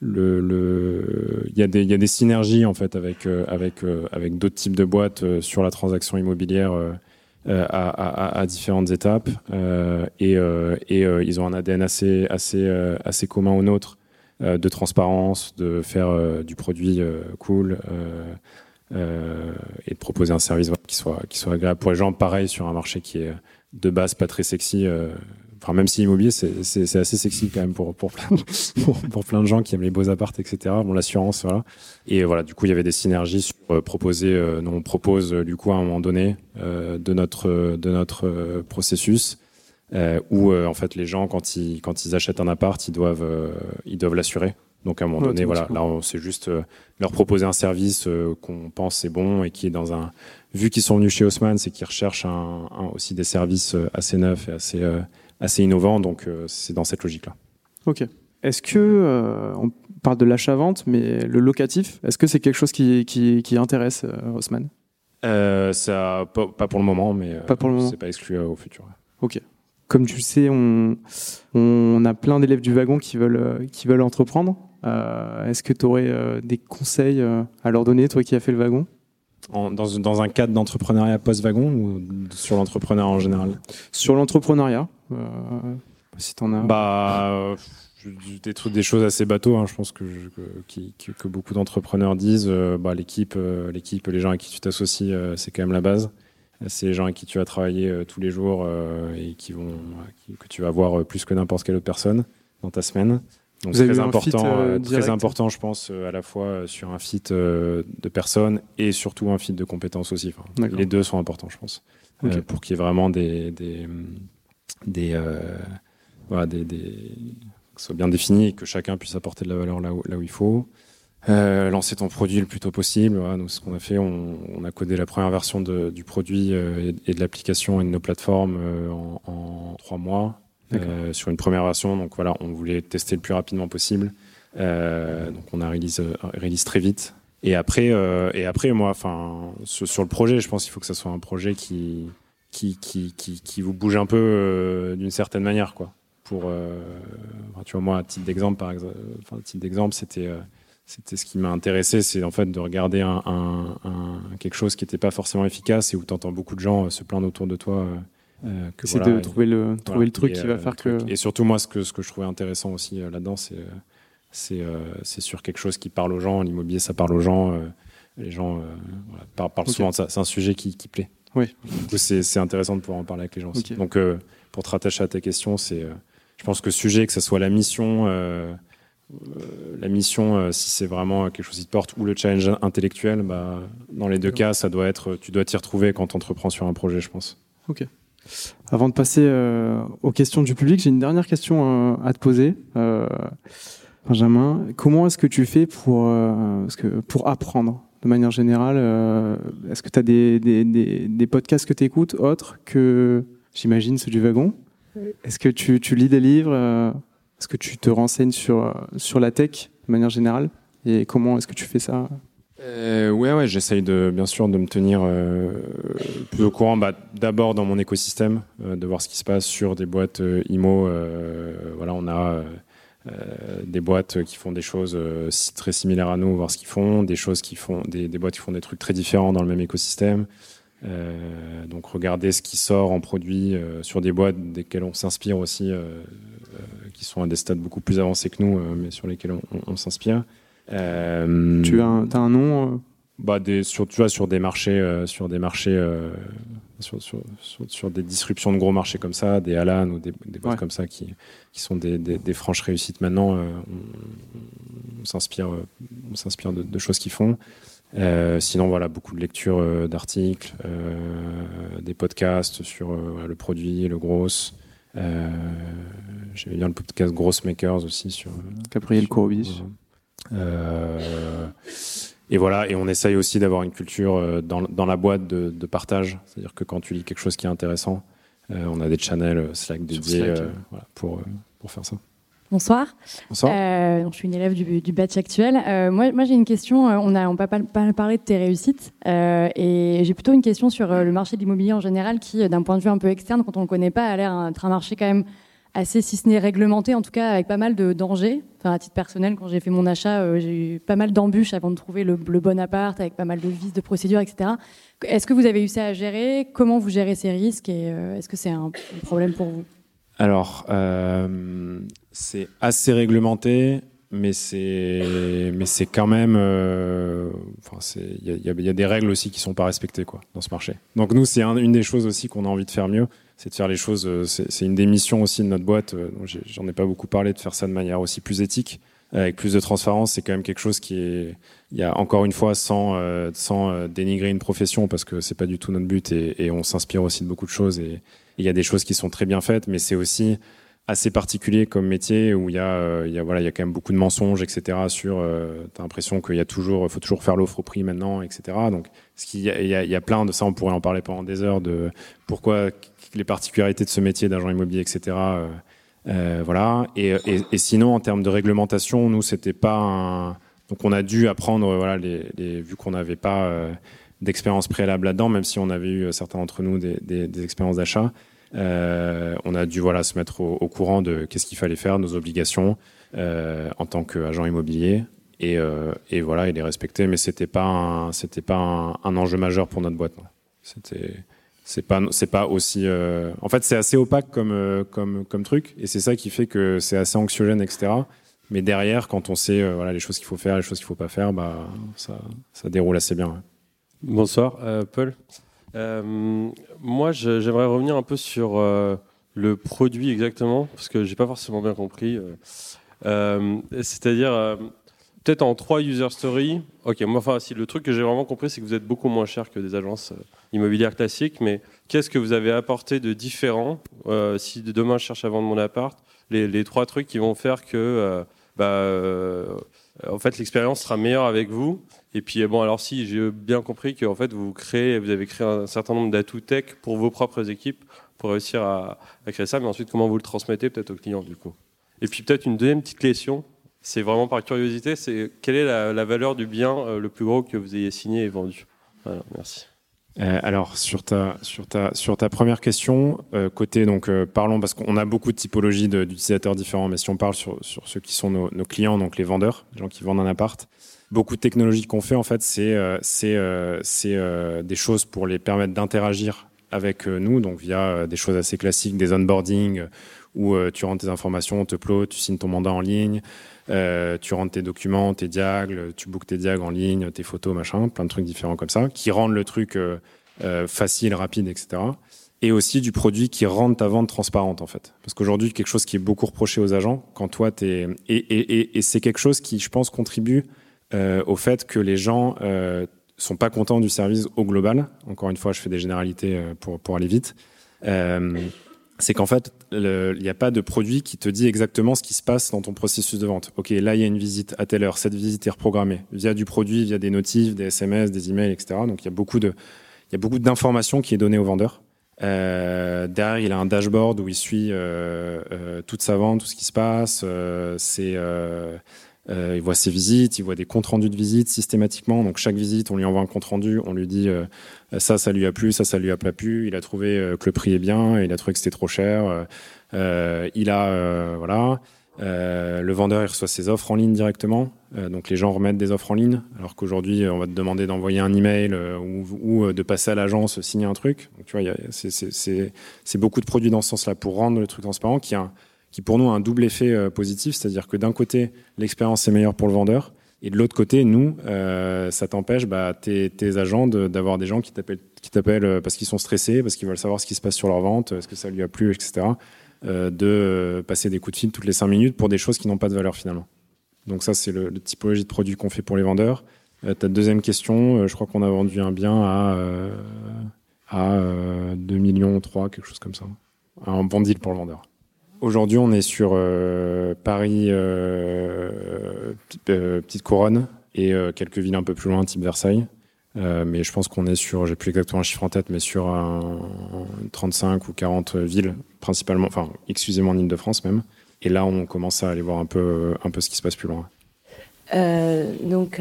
A: le, le- il y a des, il y a des synergies en fait avec, avec, avec d'autres types de boîtes sur la transaction immobilière. Euh, à, différentes étapes euh, et, euh, ils ont un ADN assez, assez, assez commun au nôtre de transparence, de faire du produit cool et de proposer un service qui, soit, qui soit agréable pour les gens. Pareil sur un marché qui est de base pas très sexy. Euh, Enfin, même si immobilier, c'est assez sexy quand même pour, pour, plein de, pour, pour plein de gens qui aiment les beaux apparts, etc. Bon, l'assurance, voilà. Et voilà, du coup, il y avait des synergies sur euh, proposer. euh, nous, on propose euh, du coup à un moment donné euh, de notre de notre euh, processus euh, où euh, en fait les gens quand ils quand ils achètent un appart, ils doivent euh, ils doivent l'assurer. Donc à un moment
C: Ouais,
A: donné, voilà, là, c'est juste euh, leur proposer un service euh, qu'on pense c'est bon et qui est dans un. Vu qu'ils sont venus chez Haussmann, c'est qu'ils recherchent un, un- aussi des services euh, assez neufs et assez euh, assez innovants. Donc euh, c'est dans cette logique-là.
C: Ok. Est-ce que, euh, on parle de l'achat-vente, mais le locatif, est-ce que c'est quelque chose qui, qui, qui intéresse euh, Haussmann?
A: Euh, ça, pas, pas pour le moment, mais euh,
C: Pas pour le moment.
A: c'est pas exclu euh, au futur.
C: Comme tu le sais, on, on a plein d'élèves du wagon qui veulent, qui veulent entreprendre. Euh, est-ce que tu aurais des conseils euh, à leur donner, toi qui as fait le wagon?
A: En- dans, dans un cadre d'entrepreneuriat post-wagon ou sur l'entrepreneuriat en général?
C: Sur l'entrepreneuriat, si tu en as.
A: Bah, euh, je- des, trucs, des choses assez bateaux, hein, je pense que, je- que, beaucoup d'entrepreneurs disent. euh, bah, l'équipe, euh, l'équipe, les gens avec qui tu t'associes, euh, c'est quand même la base. Euh, C'est les gens avec qui tu vas travailler euh, tous les jours euh, et qui vont, qui- que tu vas voir euh, plus que n'importe quelle autre personne dans ta semaine. Donc
C: Vous
A: très important,
C: euh,
A: euh, très important, je pense, euh, à la fois euh, sur un fit euh, de personnes et surtout un fit de compétences aussi. Enfin, les deux sont importants, je pense, euh, pour qu'il y ait vraiment des, des, des, euh, voilà, des, des- que ce soit bien défini et que chacun puisse apporter de la valeur là où, là où il faut. Euh, lancer ton produit le plus tôt possible. Voilà, nous, ce qu'on a fait, on, on a codé la première version de- du produit euh, et, de l'application et de nos plateformes euh, en, en trois mois sur une première version. Donc voilà, on voulait tester le plus rapidement possible. Donc on a release, release très vite. Et après, et après moi, enfin, sur, sur le projet, je pense qu'il faut que ça soit un projet qui, qui, qui, qui, qui vous bouge un peu euh, d'une certaine manière, quoi. Pour, euh, tu vois, moi, à titre d'exemple, par exemple, enfin, à titre d'exemple, c'était, euh, c'était ce qui m'a intéressé, c'est en fait de regarder un, un- un- quelque chose qui n'était pas forcément efficace et où tu entends beaucoup de gens se plaindre autour de toi. que
C: c'est
A: voilà,
C: de trouver le, trouver le truc
A: Et,
C: qui va faire que.
A: Et surtout, moi, ce que, ce que je trouvais intéressant aussi là-dedans, c'est, c'est, c'est sur quelque chose qui parle aux gens. L'immobilier, ça parle aux gens. les gens voilà, parlent souvent de ça. C'est un sujet qui, qui plaît.
C: Oui.
A: Du coup, c'est, intéressant de pouvoir en parler avec les gens aussi.
C: Ok.
A: Donc, euh, pour te rattacher à ta question, c'est, euh, je pense que sujet, que ce soit la mission, euh, la mission, si c'est vraiment quelque chose qui te porte, ou le challenge intellectuel, bah, dans les deux cas, ça doit être, tu dois t'y retrouver quand tu entreprends sur un projet, je pense.
C: Avant de passer aux questions du public, j'ai une dernière question à te poser. Benjamin, comment est-ce que tu fais pour, euh, parce que pour apprendre? De manière générale euh, Est-ce que tu as des, des, des, des podcasts que tu écoutes autres que, j'imagine, ceux du wagon? Est-ce que tu, tu lis des livres euh, Est-ce que tu te renseignes sur, euh, sur la tech de manière générale? Et comment est-ce que tu fais ça?
A: Euh, ouais, ouais, j'essaye de, bien sûr, de me tenir euh, plus au courant. Bah, D'abord dans mon écosystème, euh, de voir ce qui se passe sur des boîtes euh, IMO. euh, voilà, on a des boîtes qui font des choses euh, très similaires à nous, voir ce qu'ils font, des choses qui font, des, des boîtes qui font des trucs très différents dans le même écosystème. Euh, donc regarder ce qui sort en produit euh, sur des boîtes desquelles on s'inspire aussi, euh, euh, qui sont à des stades beaucoup plus avancés que nous, euh, mais sur lesquels on, on- on s'inspire. Euh,
C: Tu as un, nom euh,
A: bah des, sur, tu vois, sur des marchés, euh, sur des marchés, euh, sur, sur, sur, des disruptions de gros marchés comme ça, des Alan ou des, des boîtes
C: Ouais.
A: comme ça qui, qui sont des, des, des franches réussites maintenant, euh, on, on s'inspire, euh, on s'inspire de, de choses qu'ils font. Euh, sinon, voilà, beaucoup de lectures euh, d'articles, des podcasts sur le produit, le gros. J'aimais bien le podcast Gross Makers aussi sur,
C: Gabriel Kourobis.
A: Et voilà, et on essaye aussi d'avoir une culture euh, dans, dans la boîte de, de partage. C'est-à-dire que quand tu lis quelque chose qui est intéressant, euh, on a des channels euh, Slack dédiés
C: Slack,
A: euh, voilà, pour, pour faire ça.
D: Bonsoir.
A: Bonsoir.
D: Euh, je suis une élève du, du batch actuel. Euh, moi, moi j'ai une question. Euh, on a on pas, pas parlé de tes réussites. Euh, et j'ai plutôt une question sur le marché de l'immobilier en général qui, d'un point de vue un peu externe, quand on ne le connaît pas, a l'air d'être un marché quand même assez, si ce n'est réglementé, en tout cas avec pas mal de dangers. Enfin, à titre personnel, quand j'ai fait mon achat, j'ai eu pas mal d'embûches avant de trouver le, bon appart, avec pas mal de vices, de procédures, etc. Est-ce que vous avez eu ça à gérer? Comment vous gérez ces risques? Et est-ce que c'est un, problème pour vous?
A: Alors, euh, c'est assez réglementé, mais c'est mais c'est quand même, euh, enfin il y a, des règles aussi qui sont pas respectées quoi dans ce marché. Donc nous, c'est un, une des choses aussi qu'on a envie de faire mieux, c'est de faire les choses. Euh, c'est une des missions aussi de notre boîte. Euh, j'en ai pas beaucoup parlé de faire ça de manière aussi plus éthique, avec plus de transparence. C'est quand même quelque chose qui est, il y a encore une fois sans euh, sans dénigrer une profession parce que c'est pas du tout notre but et, on s'inspire aussi de beaucoup de choses et il y a des choses qui sont très bien faites, mais c'est aussi assez particulier comme métier où il y a, euh, il y a voilà, il y a quand même beaucoup de mensonges, etc. Sur, euh, t'as l'impression qu'il y a toujours, faut toujours faire l'offre au prix maintenant, etc. Donc, ce qu'il y a, il y, a, il y a plein de ça, on pourrait en parler pendant des heures de pourquoi les particularités de ce métier d'agent immobilier, etc. Euh, euh, voilà. Et, sinon, en termes de réglementation, nous, c'était pas un... donc on a dû apprendre, voilà, les, les vu qu'on n'avait pas euh, d'expérience préalable là-dedans, même si on avait eu certains d'entre nous des, expériences d'achat. Euh, on a dû voilà se mettre au, courant de qu'est-ce qu'il fallait faire, nos obligations euh, en tant qu'agent immobilier et, euh, et, voilà et les respecter. Mais c'était pas c'était pas un, un, enjeu majeur pour notre boîte. C'était c'est pas c'est pas aussi euh, en fait c'est assez opaque comme euh, comme comme truc et c'est ça qui fait que c'est assez anxiogène etc. Mais derrière, quand on sait euh, voilà les choses qu'il faut faire, les choses qu'il faut pas faire, bah ça ça déroule assez bien.
E: Bonsoir, Paul. Moi, j'aimerais revenir un peu sur le produit exactement, parce que j'ai pas forcément bien compris. C'est-à-dire, peut-être en trois user stories. Ok, moi, enfin, si le truc que j'ai vraiment compris, c'est que vous êtes beaucoup moins cher que des agences immobilières classiques, mais qu'est-ce que vous avez apporté de différent si demain je cherche à vendre mon appart les, trois trucs qui vont faire que bah, en fait, l'expérience sera meilleure avec vous. Et puis, bon, alors si j'ai bien compris que en fait, vous créez, vous avez créé un certain nombre d'atouts tech pour vos propres équipes pour réussir à, créer ça, mais ensuite, comment vous le transmettez peut-être aux clients du coup? Et puis peut-être une deuxième petite question, c'est vraiment par curiosité, c'est quelle est la, valeur du bien euh, le plus gros que vous ayez signé et vendu? Merci.
A: Euh, alors sur ta sur ta sur ta première question euh, côté donc euh, parlons parce qu'on a beaucoup de typologies d'utilisateurs différents mais si on parle sur sur ceux qui sont nos, clients donc les vendeurs les gens qui vendent un appart beaucoup de technologies qu'on fait en fait c'est c'est c'est des choses pour les permettre d'interagir avec nous donc via des choses assez classiques des onboarding où tu rentres tes informations on te upload tu signes ton mandat en ligne euh, tu rentres tes documents, tes diagles, tu bookes tes diagles en ligne, tes photos, machin, plein de trucs différents comme ça, qui rendent le truc euh, euh, facile, rapide, etc. Et aussi du produit qui rend ta vente transparente, en fait. Parce qu'aujourd'hui, quelque chose qui est beaucoup reproché aux agents, quand toi, t'es... Et, et, et, c'est quelque chose qui, je pense, contribue euh, au fait que les gens euh, sont pas contents du service au global. Encore une fois, je fais des généralités pour, pour aller vite. Euh, c'est qu'en fait, il n'y a pas de produit qui te dit exactement ce qui se passe dans ton processus de vente. Ok, là, il y a une visite à telle heure. Cette visite est reprogrammée via du produit, via des notifs, des SMS, des emails, etc. Donc, il y a beaucoup de, il y a beaucoup d'informations qui est donnée au vendeur. Euh, derrière, il a un dashboard où il suit euh, euh, toute sa vente, tout ce qui se passe. C'est il voit ses visites, il voit des comptes rendus de visites systématiquement. Donc chaque visite, on lui envoie un compte rendu, on lui dit euh, ça, ça lui a plu, ça, ça lui a pas plu. Il a trouvé euh, que le prix est bien, il a trouvé que c'était trop cher. Euh, il a euh, voilà. le vendeur il reçoit ses offres en ligne directement, donc les gens remettent des offres en ligne, alors qu'aujourd'hui on va te demander d'envoyer un email ou, ou, de passer à l'agence signer un truc. Donc tu vois, c'est beaucoup de produits dans ce sens-là pour rendre le truc transparent, qui a un, qui pour nous a un double effet euh, positif, c'est-à-dire que d'un côté, l'expérience est meilleure pour le vendeur, et de l'autre côté, nous, euh, ça t'empêche, bah, tes, agents d'avoir de, des gens qui t'appellent, euh, parce qu'ils sont stressés, parce qu'ils veulent savoir ce qui se passe sur leur vente, est-ce que ça lui a plu, etc. De passer des coups de fil toutes les cinq minutes pour des choses qui n'ont pas de valeur finalement. Donc ça, c'est le, typologie de produit qu'on fait pour les vendeurs. Ta deuxième question, je crois qu'on a vendu un bien à à 2 millions 3, quelque chose comme ça. Un bon deal pour le vendeur. Aujourd'hui, on est sur euh, Paris, euh, euh, Petite Couronne et euh, quelques villes un peu plus loin, type Versailles. Euh, mais je pense qu'on est sur, j'ai plus exactement un chiffre en tête, mais sur un, 35 ou 40 villes, principalement, enfin, excusez-moi en Ile-de-France même. et là, on commence à aller voir un peu, un peu ce qui se passe plus loin.
F: donc,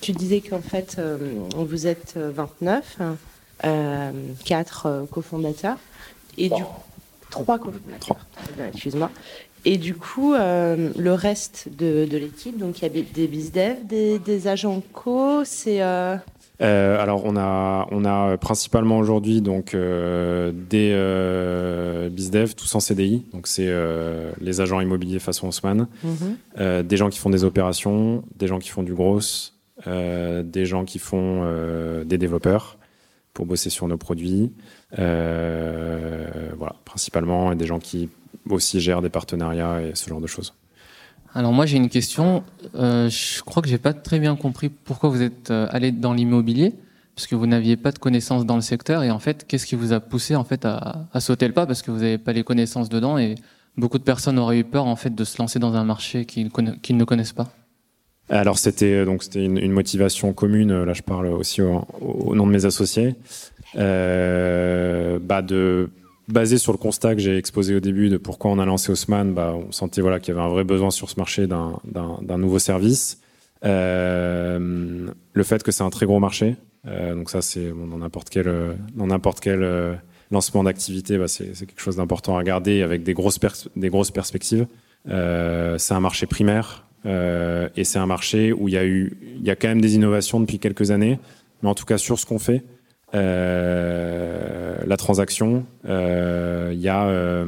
F: tu disais qu'en fait, vous êtes 29, 4 cofondateurs, et du trois cofondateurs. Excuse-moi. Et du coup, euh, le reste de, l'équipe, donc il y a des bizdev, des, des agents co, c'est.
A: Euh, euh, alors on a on a principalement aujourd'hui donc des bizdev tous en CDI donc c'est les agents immobiliers façon Haussmann mhm. des gens qui font des opérations des gens qui font du gros des gens qui font des développeurs pour bosser sur nos produits voilà principalement et des gens qui aussi gère des partenariats et ce genre de choses.
G: Alors moi j'ai une question. Euh, je crois que j'ai pas très bien compris pourquoi vous êtes euh, allé dans l'immobilier, parce que vous n'aviez pas de connaissances dans le secteur. Et en fait, qu'est-ce qui vous a poussé en fait à, sauter le pas parce que vous n'avez pas les connaissances dedans et beaucoup de personnes auraient eu peur en fait de se lancer dans un marché qu'ils ne connaissent pas?
A: Alors c'était euh, donc c'était une, motivation commune. Là je parle aussi au, nom de mes associés. Euh, bah de basé sur le constat que j'ai exposé au début de pourquoi on a lancé Haussmann, bah, on sentait voilà, qu'il y avait un vrai besoin sur ce marché d'un nouveau service. Euh, le fait que c'est un très gros marché, euh, donc ça c'est dans n'importe quel, dans n'importe quel lancement d'activité, bah, c'est quelque chose d'important à regarder avec des grosses, des grosses perspectives. C'est un marché primaire euh, et c'est un marché où il y a eu, il y a quand même des innovations depuis quelques années, mais en tout cas sur ce qu'on fait, euh, la transaction, euh, il y a,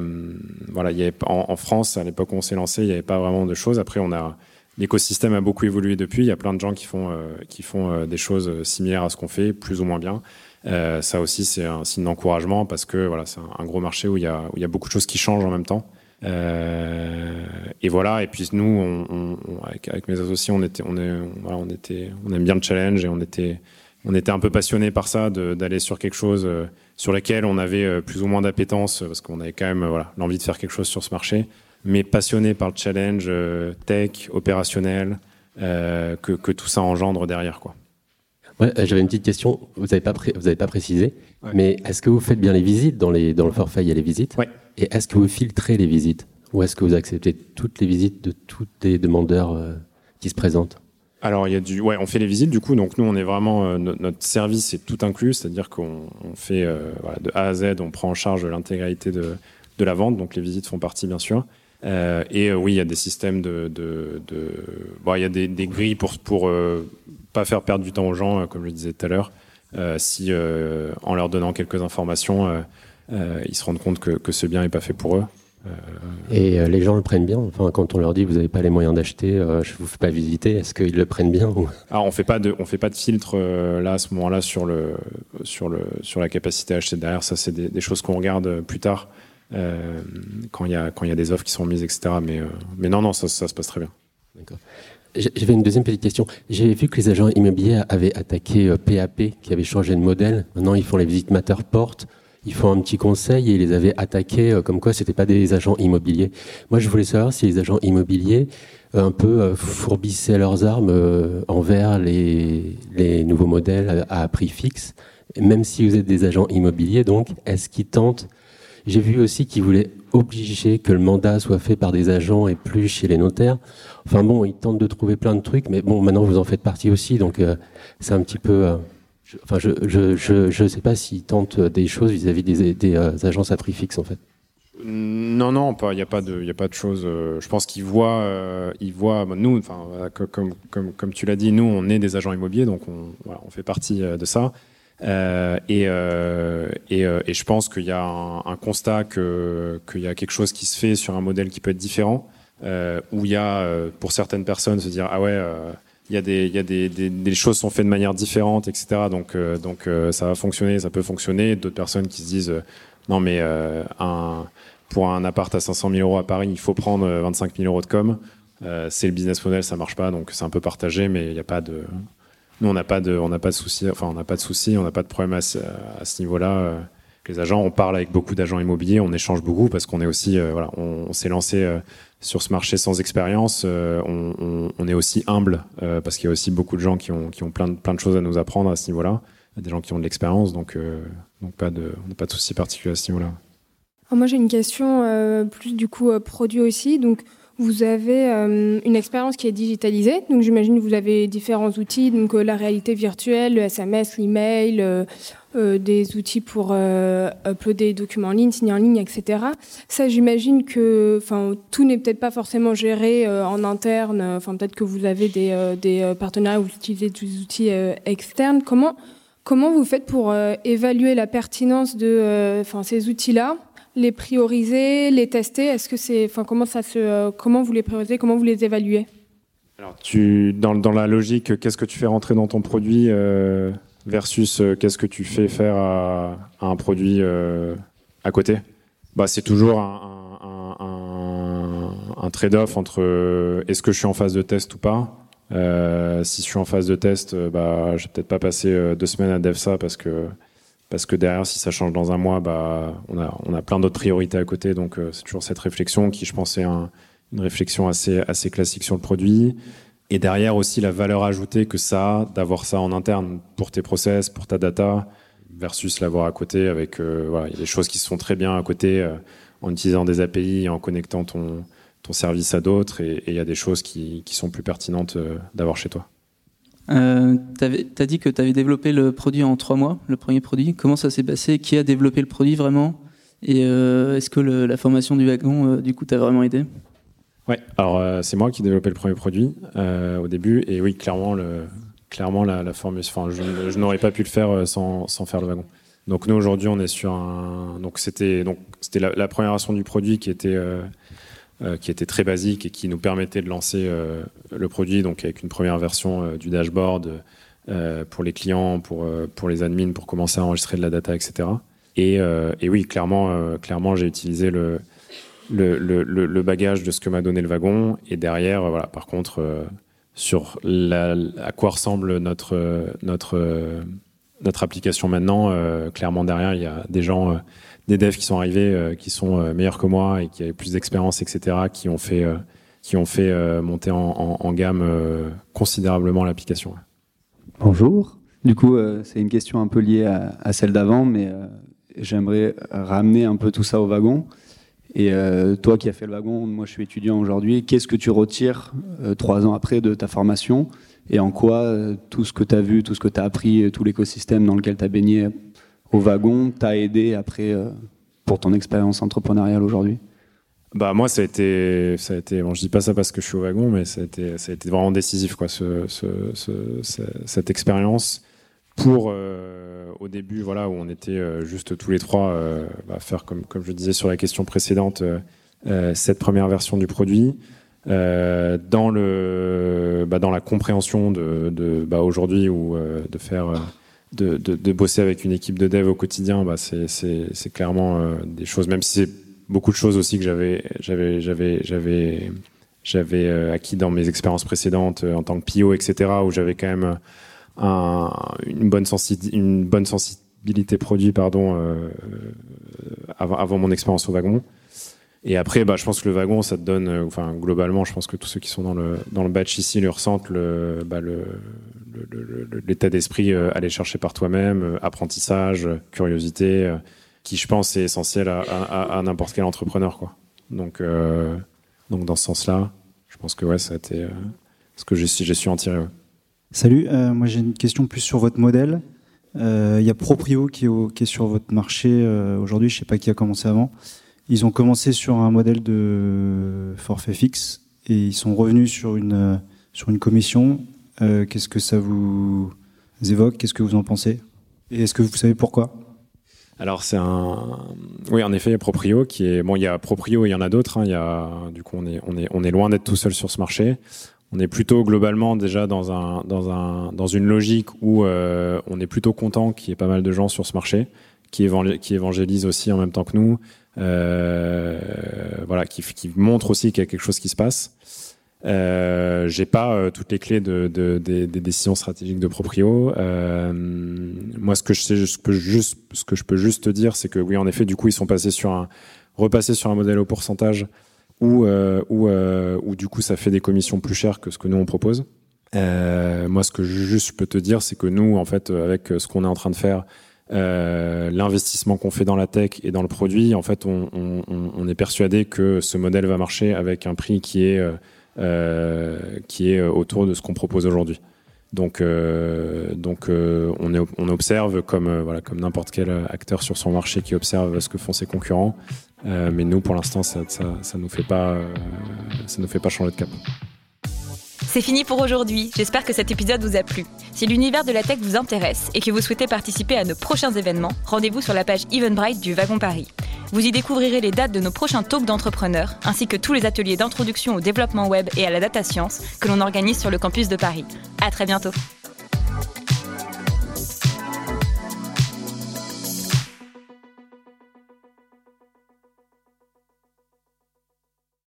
A: voilà, il y en, France à l'époque où on s'est lancé, il n'y avait pas vraiment de choses. Après, on a l'écosystème a beaucoup évolué depuis. Il y a plein de gens qui font qui font des choses similaires à ce qu'on fait, plus ou moins bien. ça aussi, c'est un signe d'encouragement parce que voilà, c'est un, gros marché où il y a où il y a beaucoup de choses qui changent en même temps. Et voilà. Et puis nous, on, on, avec, avec, mes associés, on était, on est, voilà, on était, on aime bien le challenge et on était on était un peu passionné par ça, d'aller sur quelque chose euh, sur lequel on avait euh, plus ou moins d'appétence, parce qu'on avait quand même voilà, l'envie de faire quelque chose sur ce marché, mais passionné par le challenge euh, tech, opérationnel, que, que, tout ça engendre derrière. Quoi.
H: Ouais, J'avais une petite question, vous n'avez pas, vous avez pas précisé, mais est-ce que vous faites bien les visites dans, les, dans le forfait, il y a les visites?
A: Ouais.
H: Et est-ce que vous filtrez les visites Ou est-ce que vous acceptez toutes les visites de tous les demandeurs qui se présentent?
A: Alors il y a du, ouais, on fait les visites du coup. Donc nous, on est vraiment euh, notre, service est tout inclus, c'est-à-dire qu'on fait euh, de A à Z, on prend en charge l'intégralité de, de la vente. Donc les visites font partie bien sûr. Euh, et oui, il y a des systèmes de, de, bon, il y a des, des grilles pour pour pas faire perdre du temps aux gens, comme je disais tout à l'heure. si en leur donnant quelques informations, ils se rendent compte que, que ce bien est pas fait pour eux.
H: Euh, Et euh, les gens le prennent bien. Enfin, quand on leur dit vous n'avez pas les moyens d'acheter, euh, je vous fais pas visiter, est-ce qu'ils le prennent bien ou...
A: Alors on fait pas de, on fait pas de filtre là à ce moment-là sur le, sur le, sur la capacité à acheter derrière. Ça, c'est des, choses qu'on regarde plus tard quand il y a, quand il y a des offres qui sont mises, etc. Mais, mais non, non, ça, ça se passe très bien.
H: D'accord. J'avais une deuxième petite question. J'ai vu que les agents immobiliers avaient attaqué PAP, qui avait changé de modèle. Maintenant, ils font les visites Matterport ils font un petit conseil et ils les avaient attaqués euh, comme quoi c'était pas des agents immobiliers. Moi, je voulais savoir si les agents immobiliers euh, un peu euh, fourbissaient leurs armes envers les, les nouveaux modèles à, prix fixe, même si vous êtes des agents immobiliers. Donc, est-ce qu'ils tentent? J'ai vu aussi qu'ils voulaient obliger que le mandat soit fait par des agents et plus chez les notaires. Enfin bon, ils tentent de trouver plein de trucs, mais bon, maintenant vous en faites partie aussi, donc c'est un petit peu enfin, je je, je, je sais pas s'ils tentent des choses vis-à-vis des, des euh, agences à prix fixe, en fait.
A: Non, non, il n'y a pas de, il a pas de choses. Euh, je pense qu'ils voient, euh, ils voient. nous, enfin, comme, comme, comme tu l'as dit, nous, on est des agents immobiliers, donc on, on fait partie de ça. Et, et, et, je pense qu'il y a un, un constat que qu'il y a quelque chose qui se fait sur un modèle qui peut être différent, où il y a pour certaines personnes se dire ah ouais il y a des, il y sont faites de manière différente, etc. Donc, euh, euh, ça va fonctionner, ça peut fonctionner. D'autres personnes qui se disent euh, non mais pour un appart à 500 000 euros à Paris, il faut prendre 25 000 euros de com. c'est le business model, ça marche pas, donc c'est un peu partagé, mais il n'y a pas de, nous on n'a pas de, on souci, enfin on n'a pas de souci, on n'a pas de problème à ce niveau-là. Les agents, on parle avec beaucoup d'agents immobiliers, on échange beaucoup parce qu'on est aussi, voilà, on, s'est lancé sur ce marché sans expérience, euh, on, est aussi humble euh, parce qu'il y a aussi beaucoup de gens qui ont, qui ont plein, de, plein de choses à nous apprendre à ce niveau-là. Des gens qui ont de l'expérience, donc, euh, donc pas de, on n'a pas de souci particulier à ce niveau-là.
I: Moi, j'ai une question plus du coup produit aussi. Donc, vous avez une expérience qui est digitalisée. Donc, j'imagine que vous avez différents outils, donc la réalité virtuelle, le SMS, l'email, euh, des outils pour euh, uploader des documents en ligne, signer en ligne, etc. Ça, j'imagine que tout n'est peut-être pas forcément géré euh, en interne. Enfin, peut-être que vous avez des, des partenariats où vous utilisez des outils externes. Comment, comment vous faites pour évaluer la pertinence de ces outils-là? Les prioriser, les tester? Est-ce que c'est, enfin, comment ça se, comment vous les priorisez, comment vous les évaluez?
A: Alors, tu, dans, dans la logique, qu'est-ce que tu fais rentrer dans ton produit versus euh, qu'est-ce que tu fais faire à, un produit euh, à côté? Bah, C'est toujours un, trade-off entre euh, est-ce que je suis en phase de test ou pas? si je suis en phase de test, bah, je vais peut-être pas passer deux semaines à dev parce que parce que derrière, si ça change dans un mois, bah, on a, on a plein d'autres priorités à côté. Donc, c'est toujours cette réflexion qui, je pense, est une réflexion assez, assez classique sur le produit. Et derrière aussi la valeur ajoutée que ça a d'avoir ça en interne pour tes process, pour ta data, versus l'avoir à côté avec, euh, il y a des choses qui se font très bien à côté euh, en utilisant des API, en connectant ton, ton service à d'autres, et, il y a des choses qui, qui sont plus pertinentes euh, d'avoir chez toi.
J: Euh, tu as dit que tu avais développé le produit en trois mois, le premier produit. Comment ça s'est passé? Qui a développé le produit vraiment? Et est-ce que la formation du wagon, du coup, t'a vraiment aidé?
A: Ouais, alors euh, c'est moi qui ai développé le premier produit euh, au début, et oui, clairement, clairement la, la enfin, je, n'aurais pas pu le faire euh, sans, faire le wagon. Donc nous aujourd'hui, on est sur un, donc c'était donc c'était la, première version du produit qui était qui était très basique et qui nous permettait de lancer le produit, donc avec une première version du dashboard pour les clients, pour pour les admins, pour commencer à enregistrer de la data, etc. Et, et oui, clairement, clairement, j'ai utilisé le le, le, bagage de ce que m'a donné le wagon. Et derrière, voilà, par contre, euh, sur à quoi ressemble notre, notre, notre application maintenant, euh, clairement derrière, il y a des gens, euh, des devs qui sont arrivés, qui sont meilleurs que moi et qui avaient plus d'expérience, etc., qui ont fait, qui ont fait monter en, gamme considérablement l'application.
K: Bonjour. Du coup, c'est une question un peu liée à, celle d'avant, mais j'aimerais ramener un peu tout ça au wagon. Et euh, toi qui as fait le wagon, moi je suis étudiant aujourd'hui, qu'est-ce que tu retires euh, trois ans après de ta formation et en quoi euh, tout ce que tu as vu, tout ce que tu as appris, tout l'écosystème dans lequel tu as baigné au wagon t'a aidé après pour ton expérience entrepreneuriale aujourd'hui?
A: Bah moi ça a été ça a été bon je dis pas ça parce que je suis au wagon mais ça a été ça a été vraiment décisif quoi ce, ce, ce, cette expérience pour euh, au début voilà où on était euh, juste tous les trois euh, bah, faire comme comme je disais sur la question précédente cette première version du produit dans le bah, dans la compréhension de bah, aujourd'hui ou de faire de, bosser avec une équipe de dev au quotidien bah, c'est clairement des choses même si c'est beaucoup de choses aussi que j'avais j'avais j'avais acquis dans mes expériences précédentes en tant que PO etc où j'avais quand même une, bonne une bonne sensibilité produit pardon, euh, avant, avant, mon expérience au wagon. Et après, bah, je pense que le wagon, ça te donne, euh, enfin, globalement, je pense que tous ceux qui sont dans le, dans le batch ici le ressentent, le, bah, l'état d'esprit euh, aller chercher par toi-même, apprentissage, curiosité, qui, je pense, est essentiel à, à, n'importe quel entrepreneur, quoi. Donc, donc dans ce sens-là, je pense que ouais, ça a été ce que j'ai, su en tirer.
L: Salut, euh, moi j'ai une question plus sur votre modèle. Euh, il y a Proprio qui est, qui est sur votre marché euh, aujourd'hui, je ne sais pas qui a commencé avant. Ils ont commencé sur un modèle de forfait fixe et ils sont revenus sur une, sur une commission. Qu'est-ce que ça vous évoque? Qu'est-ce que vous en pensez? Et est-ce que vous savez pourquoi?
A: Alors c'est un, oui en effet il y a Proprio qui est bon il y a Proprio et il y en a d'autres. Hein. Il y a du coup on est on est on est loin d'être tout seul sur ce marché on est plutôt globalement déjà dans un dans un dans une logique où euh, on est plutôt content qu'il y ait pas mal de gens sur ce marché qui, évangélisent aussi en même temps que nous, euh, voilà, qui, montrent aussi qu'il y a quelque chose qui se passe. Euh, j'ai pas euh, toutes les clés de, de, des, décisions stratégiques de Proprio. Euh, moi, ce que je je peux juste te dire, c'est que oui, en effet, du coup, ils sont passés sur un, repassés sur un modèle au pourcentage ou ou euh, ou du coup ça fait des commissions plus chères que ce que nous on propose. Moi, ce que je juste peux te dire, c'est que nous, en fait, avec ce qu'on est en train de faire euh, l'investissement qu'on fait dans la tech et dans le produit, en fait, on, est persuadé que ce modèle va marcher avec un prix qui est, euh, qui est autour de ce qu'on propose aujourd'hui. Donc, euh, donc on, observe comme, voilà, comme n'importe quel acteur sur son marché qui observe ce que font ses concurrents. mais nous, pour l'instant, ça, ça, ça nous fait nous fait pas changer de cap.
B: C'est fini pour aujourd'hui, j'espère que cet épisode vous a plu. Si l'univers de la tech vous intéresse et que vous souhaitez participer à nos prochains événements, rendez-vous sur la page Eventbrite du Wagon Paris. Vous y découvrirez les dates de nos prochains talks d'entrepreneurs, ainsi que tous les ateliers d'introduction au développement web et à la data science que l'on organise sur le campus de Paris. À très bientôt.